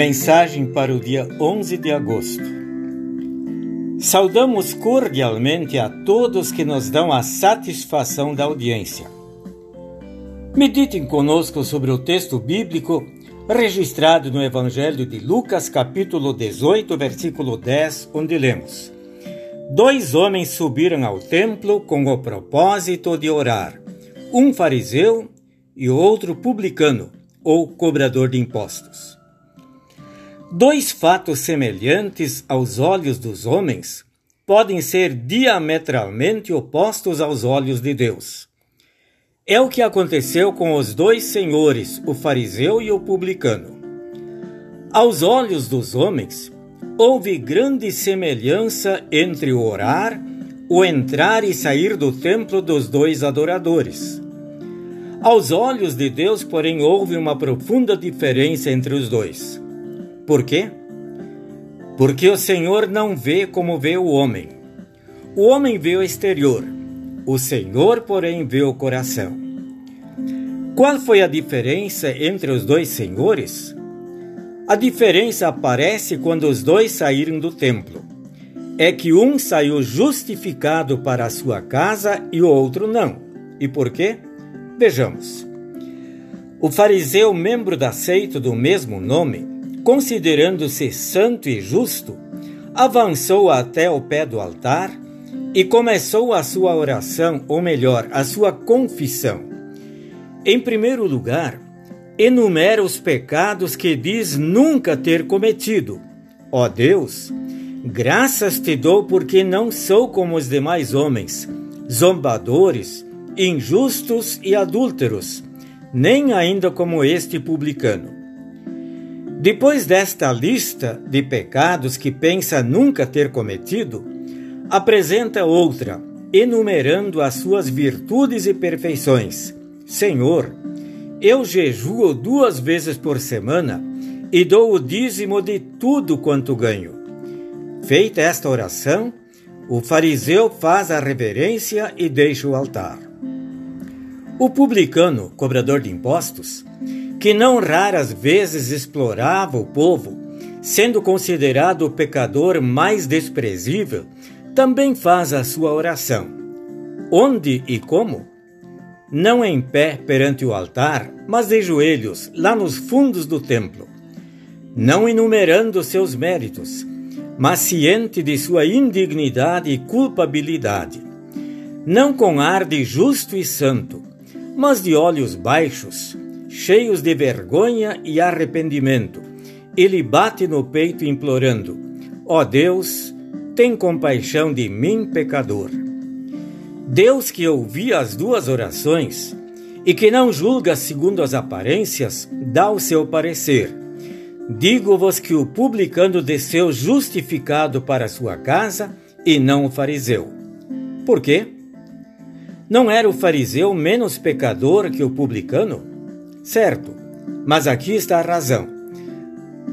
Mensagem para o dia 11 de agosto. Saudamos cordialmente a todos que nos dão a satisfação da audiência. Meditem conosco sobre o texto bíblico registrado no Evangelho de Lucas, capítulo 18, versículo 10, onde lemos: Dois homens subiram ao templo com o propósito de orar, um fariseu e outro publicano, ou cobrador de impostos. Dois fatos semelhantes aos olhos dos homens podem ser diametralmente opostos aos olhos de Deus. É o que aconteceu com os dois senhores, o fariseu e o publicano. Aos olhos dos homens, houve grande semelhança entre o orar, o entrar e sair do templo dos dois adoradores. Aos olhos de Deus, porém, houve uma profunda diferença entre os dois. Por quê? Porque o Senhor não vê como vê o homem. O homem vê o exterior, o Senhor, porém, vê o coração. Qual foi a diferença entre os dois senhores? A diferença aparece quando os dois saíram do templo. É que um saiu justificado para a sua casa e o outro não. E por quê? Vejamos. O fariseu, membro da seita do mesmo nome, considerando-se santo e justo, avançou até o pé do altar e começou a sua oração, ou melhor, a sua confissão. Em primeiro lugar, enumera os pecados que diz nunca ter cometido. Ó Deus, graças te dou porque não sou como os demais homens, zombadores, injustos e adúlteros, nem ainda como este publicano. Depois desta lista de pecados que pensa nunca ter cometido, apresenta outra, enumerando as suas virtudes e perfeições. Senhor, eu jejuo duas vezes por semana e dou o dízimo de tudo quanto ganho. Feita esta oração, o fariseu faz a reverência e deixa o altar. O publicano, cobrador de impostos, que não raras vezes explorava o povo, sendo considerado o pecador mais desprezível, também faz a sua oração. Onde e como? Não em pé perante o altar, mas de joelhos, lá nos fundos do templo. Não enumerando seus méritos, mas ciente de sua indignidade e culpabilidade. Não com ar de justo e santo, mas de olhos baixos, cheios de vergonha e arrependimento. Ele bate no peito implorando: Ó oh Deus, tem compaixão de mim, pecador. Deus que ouvia as duas orações e que não julga segundo as aparências, dá o seu parecer. Digo-vos que o publicano desceu justificado para sua casa e não o fariseu. Por quê? Não era o fariseu menos pecador que o publicano? Certo, mas aqui está a razão.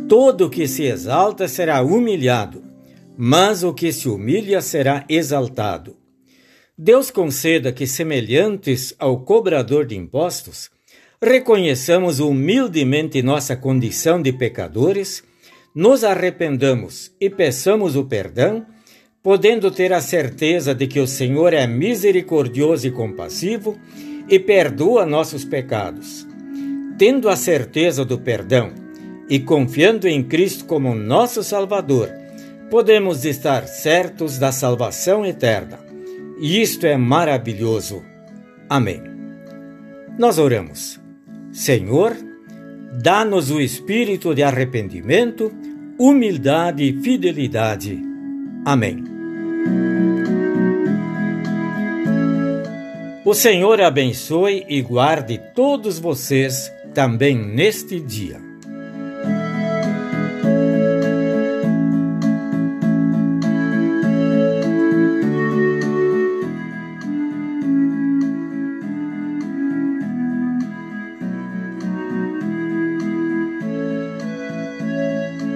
Todo o que se exalta será humilhado, mas o que se humilha será exaltado. Deus conceda que, semelhantes ao cobrador de impostos, reconheçamos humildemente nossa condição de pecadores, nos arrependamos e peçamos o perdão, podendo ter a certeza de que o Senhor é misericordioso e compassivo e perdoa nossos pecados tendo a certeza do perdão e confiando em Cristo como nosso Salvador, podemos estar certos da salvação eterna. E isto é maravilhoso. Amém. Nós oramos. Senhor, dá-nos o espírito de arrependimento, humildade e fidelidade. Amém. O Senhor abençoe e guarde todos vocês também neste dia.